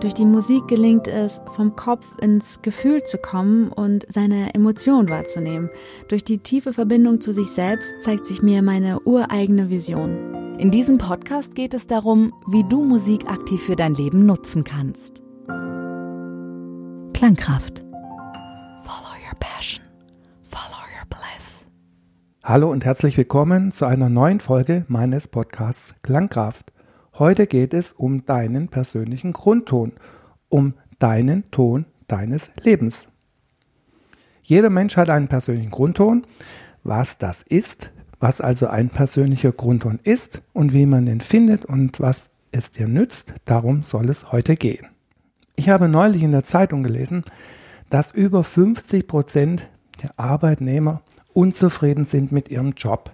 Durch die Musik gelingt es, vom Kopf ins Gefühl zu kommen und seine Emotionen wahrzunehmen. Durch die tiefe Verbindung zu sich selbst zeigt sich mir meine ureigene Vision. In diesem Podcast geht es darum, wie du Musik aktiv für dein Leben nutzen kannst. Klangkraft. Follow your passion. Follow your bliss. Hallo und herzlich willkommen zu einer neuen Folge meines Podcasts Klangkraft. Heute geht es um deinen persönlichen Grundton, um deinen Ton deines Lebens. Jeder Mensch hat einen persönlichen Grundton. Was das ist, was also ein persönlicher Grundton ist und wie man den findet und was es dir nützt, darum soll es heute gehen. Ich habe neulich in der Zeitung gelesen, dass über 50 Prozent der Arbeitnehmer unzufrieden sind mit ihrem Job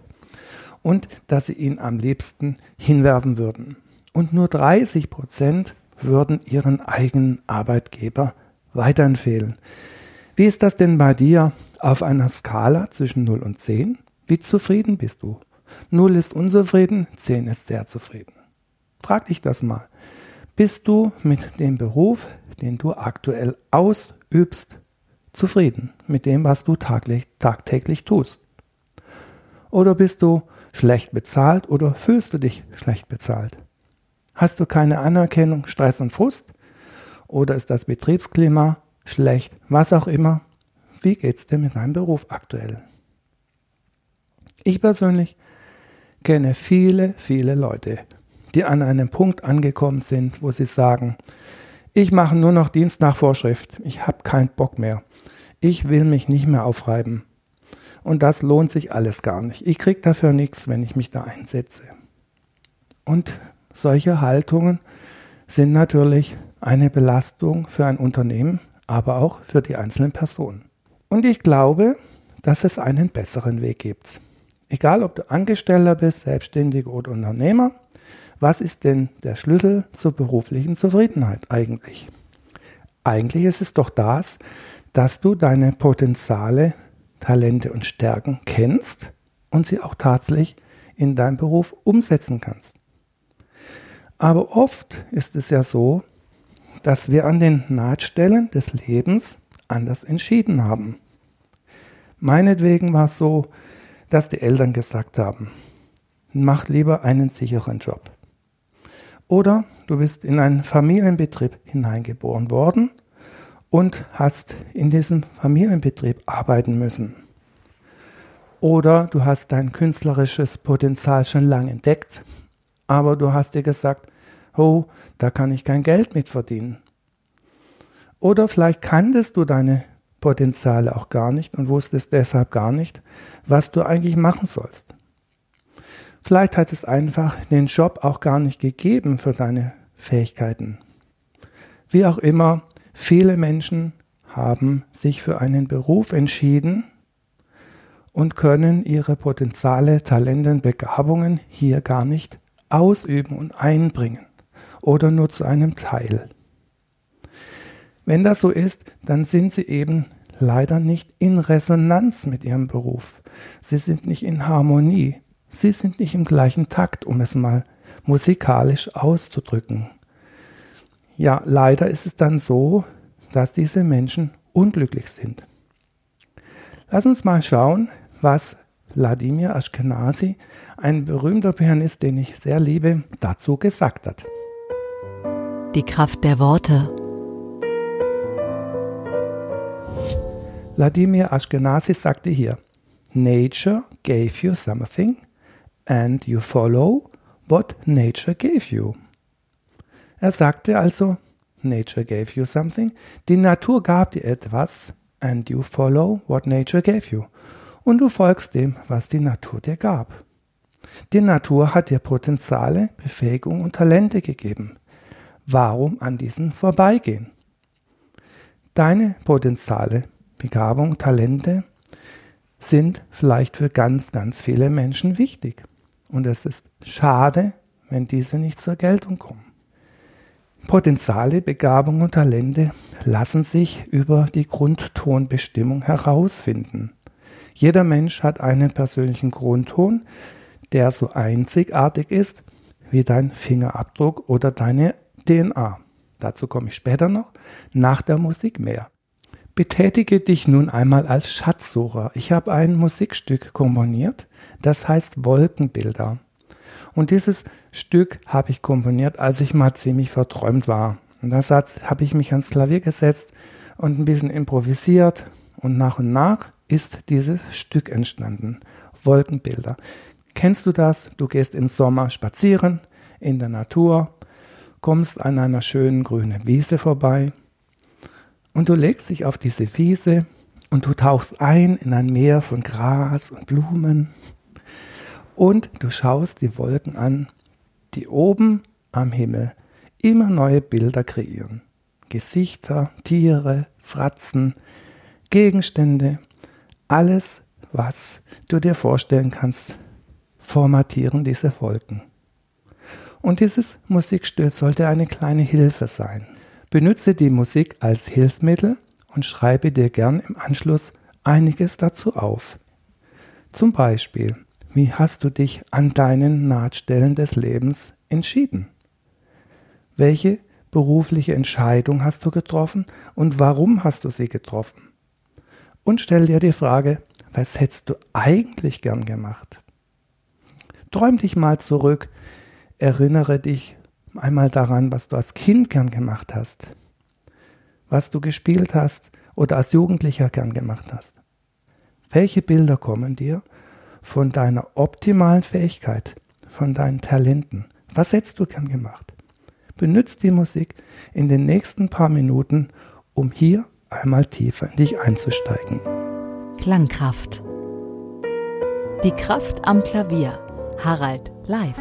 und dass sie ihn am liebsten hinwerfen würden und nur 30 Prozent würden ihren eigenen Arbeitgeber weiterempfehlen. Wie ist das denn bei dir auf einer Skala zwischen 0 und 10? Wie zufrieden bist du? 0 ist unzufrieden, 10 ist sehr zufrieden. Frag dich das mal. Bist du mit dem Beruf, den du aktuell ausübst, zufrieden mit dem, was du tagtäglich, tagtäglich tust? Oder bist du schlecht bezahlt oder fühlst du dich schlecht bezahlt? Hast du keine Anerkennung, Stress und Frust? Oder ist das Betriebsklima schlecht? Was auch immer. Wie geht's dir mit deinem Beruf aktuell? Ich persönlich kenne viele, viele Leute, die an einem Punkt angekommen sind, wo sie sagen, ich mache nur noch Dienst nach Vorschrift, ich habe keinen Bock mehr, ich will mich nicht mehr aufreiben. Und das lohnt sich alles gar nicht. Ich kriege dafür nichts, wenn ich mich da einsetze. Und solche Haltungen sind natürlich eine Belastung für ein Unternehmen, aber auch für die einzelnen Personen. Und ich glaube, dass es einen besseren Weg gibt. Egal, ob du Angestellter bist, Selbstständiger oder Unternehmer, was ist denn der Schlüssel zur beruflichen Zufriedenheit eigentlich? Eigentlich ist es doch das, dass du deine Potenziale, Talente und Stärken kennst und sie auch tatsächlich in deinem Beruf umsetzen kannst. Aber oft ist es ja so, dass wir an den Nahtstellen des Lebens anders entschieden haben. Meinetwegen war es so, dass die Eltern gesagt haben, mach lieber einen sicheren Job. Oder du bist in einen Familienbetrieb hineingeboren worden und hast in diesem Familienbetrieb arbeiten müssen. Oder du hast dein künstlerisches Potenzial schon lange entdeckt aber du hast dir gesagt, oh, da kann ich kein Geld mit verdienen. Oder vielleicht kanntest du deine Potenziale auch gar nicht und wusstest deshalb gar nicht, was du eigentlich machen sollst. Vielleicht hat es einfach den Job auch gar nicht gegeben für deine Fähigkeiten. Wie auch immer, viele Menschen haben sich für einen Beruf entschieden und können ihre Potenziale, Talente, Begabungen hier gar nicht ausüben und einbringen oder nur zu einem Teil. Wenn das so ist, dann sind sie eben leider nicht in Resonanz mit ihrem Beruf. Sie sind nicht in Harmonie. Sie sind nicht im gleichen Takt, um es mal musikalisch auszudrücken. Ja, leider ist es dann so, dass diese Menschen unglücklich sind. Lass uns mal schauen, was Wladimir Ashkenazi, ein berühmter Pianist, den ich sehr liebe, dazu gesagt hat. Die Kraft der Worte. Wladimir Ashkenazi sagte hier, Nature gave you something and you follow what nature gave you. Er sagte also, Nature gave you something, die Natur gab dir etwas and you follow what nature gave you und du folgst dem, was die Natur dir gab. Die Natur hat dir Potenziale, Befähigung und Talente gegeben. Warum an diesen vorbeigehen? Deine Potenziale, Begabung, Talente sind vielleicht für ganz, ganz viele Menschen wichtig. Und es ist schade, wenn diese nicht zur Geltung kommen. Potenziale, Begabung und Talente lassen sich über die Grundtonbestimmung herausfinden. Jeder Mensch hat einen persönlichen Grundton, der so einzigartig ist wie dein Fingerabdruck oder deine DNA. Dazu komme ich später noch, nach der Musik mehr. Betätige dich nun einmal als Schatzsucher. Ich habe ein Musikstück komponiert, das heißt Wolkenbilder. Und dieses Stück habe ich komponiert, als ich mal ziemlich verträumt war. Und da habe ich mich ans Klavier gesetzt und ein bisschen improvisiert. Und nach und nach ist dieses Stück entstanden. Wolkenbilder. Kennst du das? Du gehst im Sommer spazieren in der Natur, kommst an einer schönen grünen Wiese vorbei und du legst dich auf diese Wiese und du tauchst ein in ein Meer von Gras und Blumen und du schaust die Wolken an, die oben am Himmel immer neue Bilder kreieren. Gesichter, Tiere, Fratzen, Gegenstände, alles, was du dir vorstellen kannst, formatieren diese Wolken. Und dieses Musikstück sollte eine kleine Hilfe sein. Benütze die Musik als Hilfsmittel und schreibe dir gern im Anschluss einiges dazu auf. Zum Beispiel, wie hast du dich an deinen Nahtstellen des Lebens entschieden? Welche berufliche Entscheidung hast du getroffen und warum hast du sie getroffen? Und stell dir die Frage, was hättest du eigentlich gern gemacht? Träum dich mal zurück, erinnere dich einmal daran, was du als Kind gern gemacht hast, was du gespielt hast oder als Jugendlicher gern gemacht hast. Welche Bilder kommen dir von deiner optimalen Fähigkeit, von deinen Talenten. Was hättest du gern gemacht? Benützt die Musik in den nächsten paar Minuten, um hier einmal tiefer in dich einzusteigen. Klangkraft. Die Kraft am Klavier. Harald live.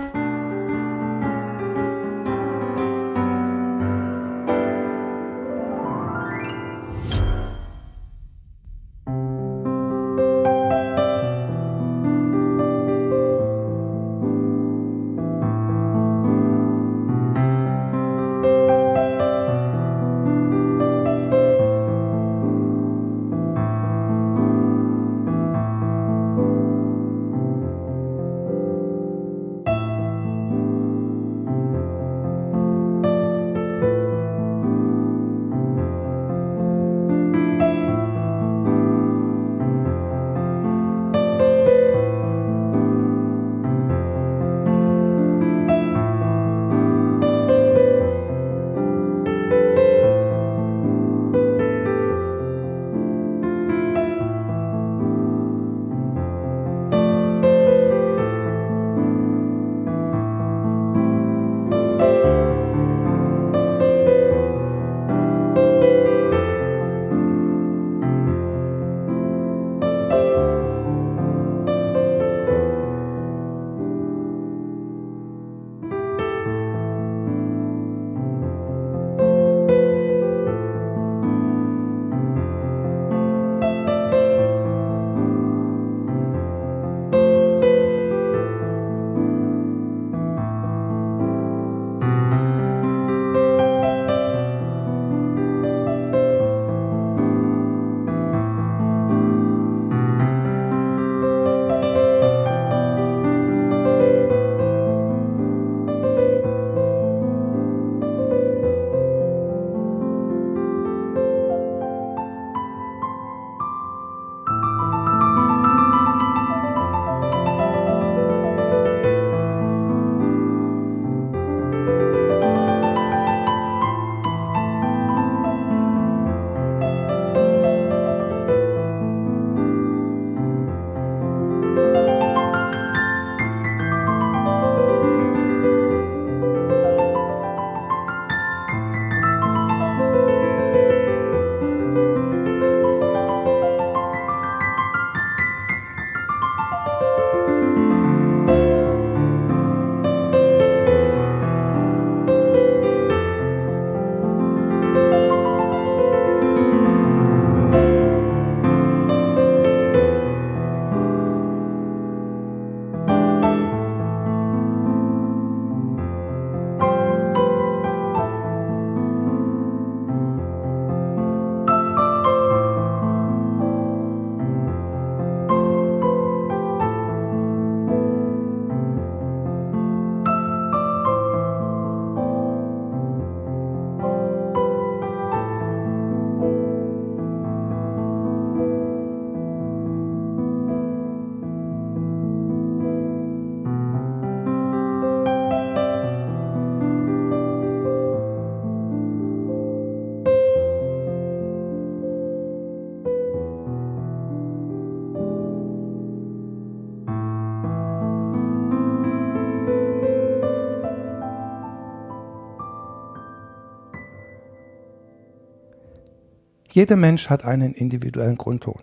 Jeder Mensch hat einen individuellen Grundton.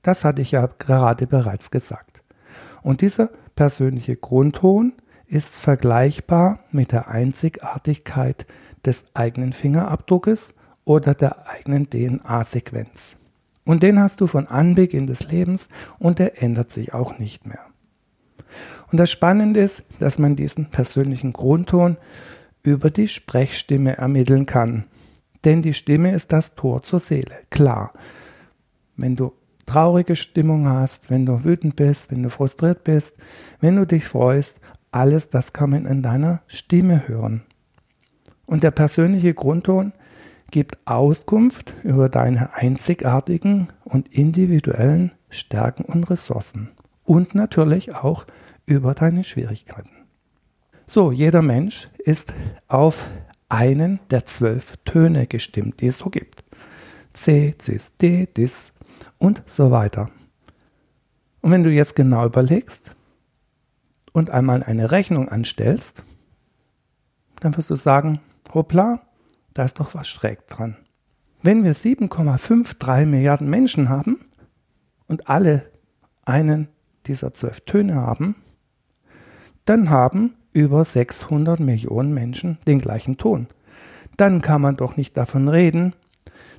Das hatte ich ja gerade bereits gesagt. Und dieser persönliche Grundton ist vergleichbar mit der Einzigartigkeit des eigenen Fingerabdruckes oder der eigenen DNA-Sequenz. Und den hast du von Anbeginn des Lebens und der ändert sich auch nicht mehr. Und das Spannende ist, dass man diesen persönlichen Grundton über die Sprechstimme ermitteln kann. Denn die Stimme ist das Tor zur Seele. Klar, wenn du traurige Stimmung hast, wenn du wütend bist, wenn du frustriert bist, wenn du dich freust, alles das kann man in deiner Stimme hören. Und der persönliche Grundton gibt Auskunft über deine einzigartigen und individuellen Stärken und Ressourcen und natürlich auch über deine Schwierigkeiten. So, jeder Mensch ist auf einen der zwölf Töne gestimmt, die es so gibt. C, Cis, D, Dis und so weiter. Und wenn du jetzt genau überlegst und einmal eine Rechnung anstellst, dann wirst du sagen, hoppla, da ist doch was schräg dran. Wenn wir 7,53 Milliarden Menschen haben und alle einen dieser zwölf Töne haben, dann haben über 600 Millionen Menschen den gleichen Ton. Dann kann man doch nicht davon reden,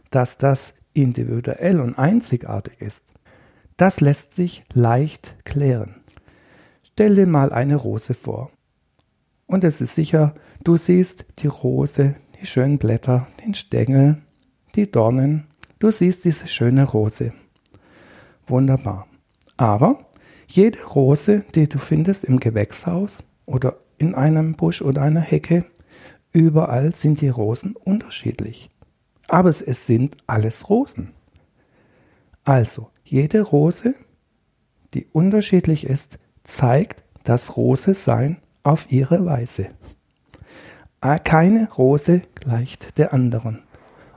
dass das individuell und einzigartig ist. Das lässt sich leicht klären. Stell dir mal eine Rose vor. Und es ist sicher, du siehst die Rose die schönen Blätter, den Stängel, die Dornen. Du siehst diese schöne Rose. Wunderbar. Aber jede Rose, die du findest im Gewächshaus oder in einem Busch oder einer Hecke, überall sind die Rosen unterschiedlich. Aber es sind alles Rosen. Also, jede Rose, die unterschiedlich ist, zeigt das Rose-Sein auf ihre Weise. Ah, keine Rose gleicht der anderen,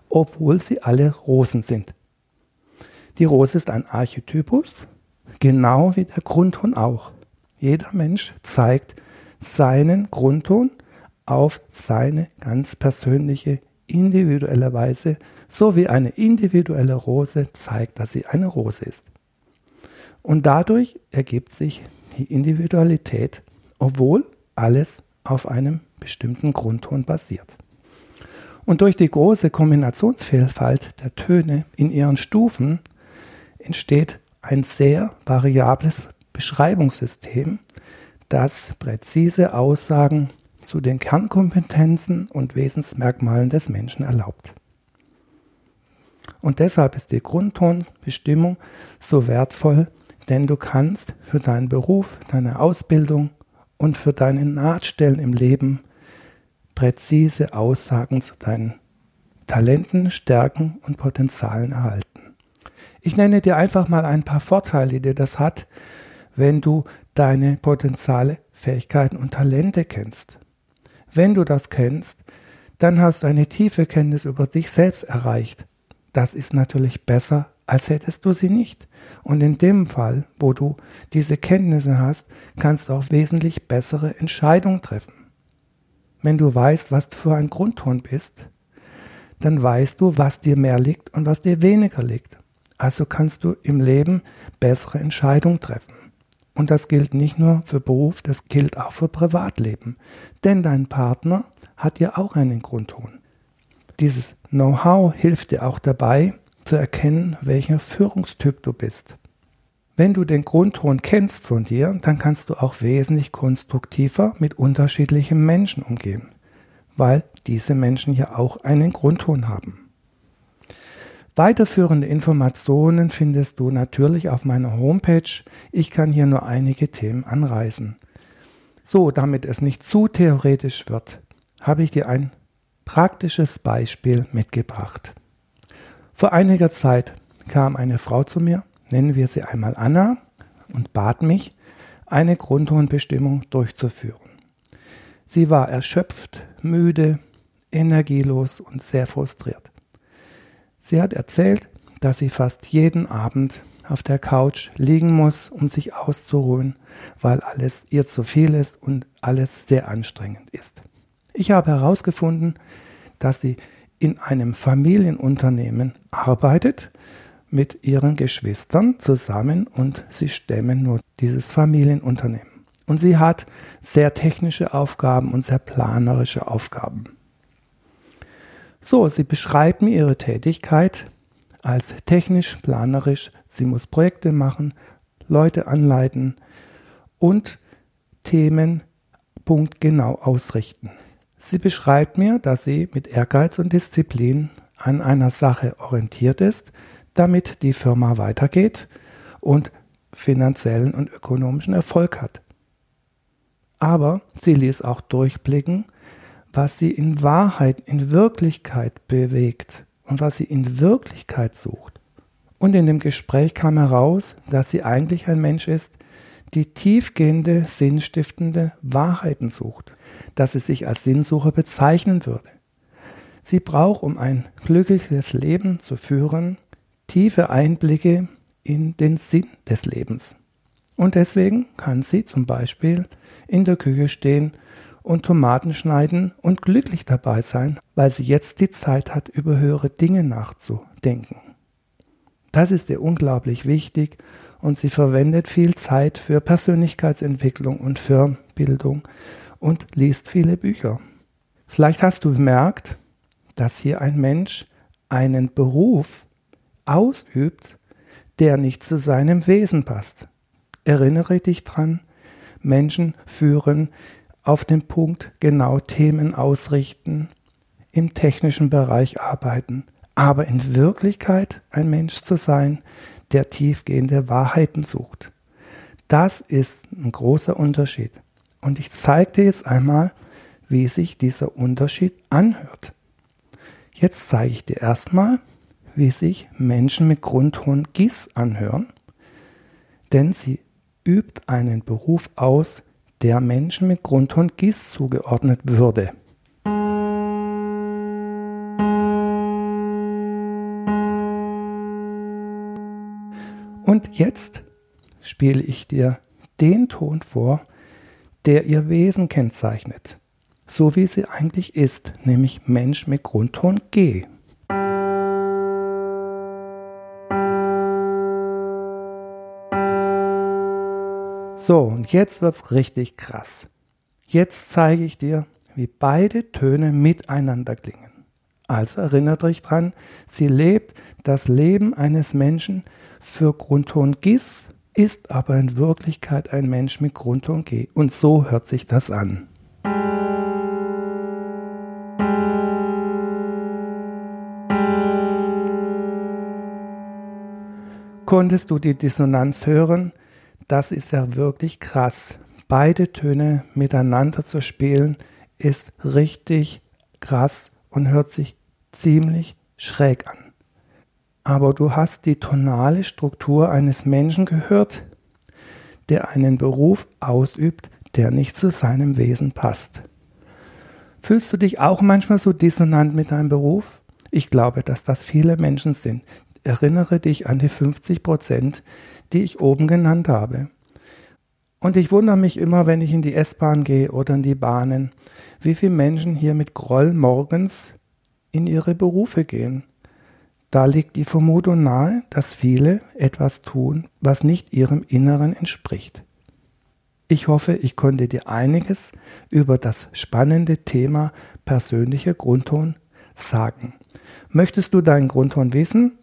obwohl sie alle Rosen sind. Die Rose ist ein Archetypus, genau wie der Grundton auch. Jeder Mensch zeigt seinen Grundton auf seine ganz persönliche, individuelle Weise, so wie eine individuelle Rose zeigt, dass sie eine Rose ist. Und dadurch ergibt sich die Individualität, obwohl alles auf einem bestimmten Grundton basiert. Und durch die große Kombinationsvielfalt der Töne in ihren Stufen entsteht ein sehr variables Beschreibungssystem, das präzise Aussagen zu den Kernkompetenzen und Wesensmerkmalen des Menschen erlaubt. Und deshalb ist die Grundtonbestimmung so wertvoll, denn du kannst für deinen Beruf, deine Ausbildung und für deine Nahtstellen im Leben präzise Aussagen zu deinen Talenten, Stärken und Potenzialen erhalten. Ich nenne dir einfach mal ein paar Vorteile, die das hat, wenn du deine Potenziale, Fähigkeiten und Talente kennst. Wenn du das kennst, dann hast du eine tiefe Kenntnis über dich selbst erreicht. Das ist natürlich besser, als hättest du sie nicht. Und in dem Fall, wo du diese Kenntnisse hast, kannst du auch wesentlich bessere Entscheidungen treffen. Wenn du weißt, was du für ein Grundton bist, dann weißt du, was dir mehr liegt und was dir weniger liegt. Also kannst du im Leben bessere Entscheidungen treffen. Und das gilt nicht nur für Beruf, das gilt auch für Privatleben. Denn dein Partner hat ja auch einen Grundton. Dieses Know-how hilft dir auch dabei, zu erkennen, welcher Führungstyp du bist. Wenn du den Grundton kennst von dir, dann kannst du auch wesentlich konstruktiver mit unterschiedlichen Menschen umgehen, weil diese Menschen ja auch einen Grundton haben. Weiterführende Informationen findest du natürlich auf meiner Homepage. Ich kann hier nur einige Themen anreißen. So, damit es nicht zu theoretisch wird, habe ich dir ein praktisches Beispiel mitgebracht. Vor einiger Zeit kam eine Frau zu mir nennen wir sie einmal Anna, und bat mich, eine Grundtonbestimmung durchzuführen. Sie war erschöpft, müde, energielos und sehr frustriert. Sie hat erzählt, dass sie fast jeden Abend auf der Couch liegen muss, um sich auszuruhen, weil alles ihr zu viel ist und alles sehr anstrengend ist. Ich habe herausgefunden, dass sie in einem Familienunternehmen arbeitet mit ihren Geschwistern zusammen und sie stemmen nur dieses Familienunternehmen. Und sie hat sehr technische Aufgaben und sehr planerische Aufgaben. So, sie beschreibt mir ihre Tätigkeit als technisch, planerisch. Sie muss Projekte machen, Leute anleiten und Themen punktgenau ausrichten. Sie beschreibt mir, dass sie mit Ehrgeiz und Disziplin an einer Sache orientiert ist, damit die Firma weitergeht und finanziellen und ökonomischen Erfolg hat. Aber sie ließ auch durchblicken, was sie in Wahrheit, in Wirklichkeit bewegt und was sie in Wirklichkeit sucht. Und in dem Gespräch kam heraus, dass sie eigentlich ein Mensch ist, die tiefgehende, sinnstiftende Wahrheiten sucht, dass sie sich als Sinnsucher bezeichnen würde. Sie braucht, um ein glückliches Leben zu führen, tiefe Einblicke in den Sinn des Lebens. Und deswegen kann sie zum Beispiel in der Küche stehen und Tomaten schneiden und glücklich dabei sein, weil sie jetzt die Zeit hat, über höhere Dinge nachzudenken. Das ist ihr unglaublich wichtig und sie verwendet viel Zeit für Persönlichkeitsentwicklung und Firmenbildung und liest viele Bücher. Vielleicht hast du bemerkt, dass hier ein Mensch einen Beruf ausübt, der nicht zu seinem Wesen passt. Erinnere dich dran, Menschen führen auf den Punkt genau Themen ausrichten, im technischen Bereich arbeiten, aber in Wirklichkeit ein Mensch zu sein, der tiefgehende Wahrheiten sucht. Das ist ein großer Unterschied. Und ich zeige dir jetzt einmal, wie sich dieser Unterschied anhört. Jetzt zeige ich dir erstmal, wie sich Menschen mit Grundton GIS anhören, denn sie übt einen Beruf aus, der Menschen mit Grundton GIS zugeordnet würde. Und jetzt spiele ich dir den Ton vor, der ihr Wesen kennzeichnet, so wie sie eigentlich ist, nämlich Mensch mit Grundton G. So, und jetzt wird's richtig krass. Jetzt zeige ich dir, wie beide Töne miteinander klingen. Also erinnert euch dran, sie lebt das Leben eines Menschen für Grundton Gis, ist aber in Wirklichkeit ein Mensch mit Grundton G. Und so hört sich das an. Konntest du die Dissonanz hören? Das ist ja wirklich krass. Beide Töne miteinander zu spielen ist richtig krass und hört sich ziemlich schräg an. Aber du hast die tonale Struktur eines Menschen gehört, der einen Beruf ausübt, der nicht zu seinem Wesen passt. Fühlst du dich auch manchmal so dissonant mit deinem Beruf? Ich glaube, dass das viele Menschen sind. Erinnere dich an die 50 Prozent, die ich oben genannt habe. Und ich wundere mich immer, wenn ich in die S-Bahn gehe oder in die Bahnen, wie viele Menschen hier mit Groll morgens in ihre Berufe gehen. Da liegt die Vermutung nahe, dass viele etwas tun, was nicht ihrem Inneren entspricht. Ich hoffe, ich konnte dir einiges über das spannende Thema persönlicher Grundton sagen. Möchtest du deinen Grundton wissen?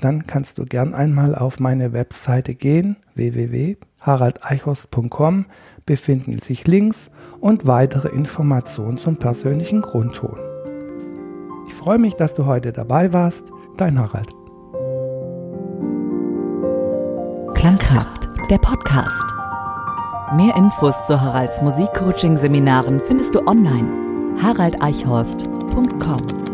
Dann kannst du gern einmal auf meine Webseite gehen, www.haraldeichhorst.com, befinden sich Links und weitere Informationen zum persönlichen Grundton. Ich freue mich, dass du heute dabei warst. Dein Harald. Klangkraft, der Podcast. Mehr Infos zu Haralds Musikcoaching-Seminaren findest du online. haraldeichhorst.com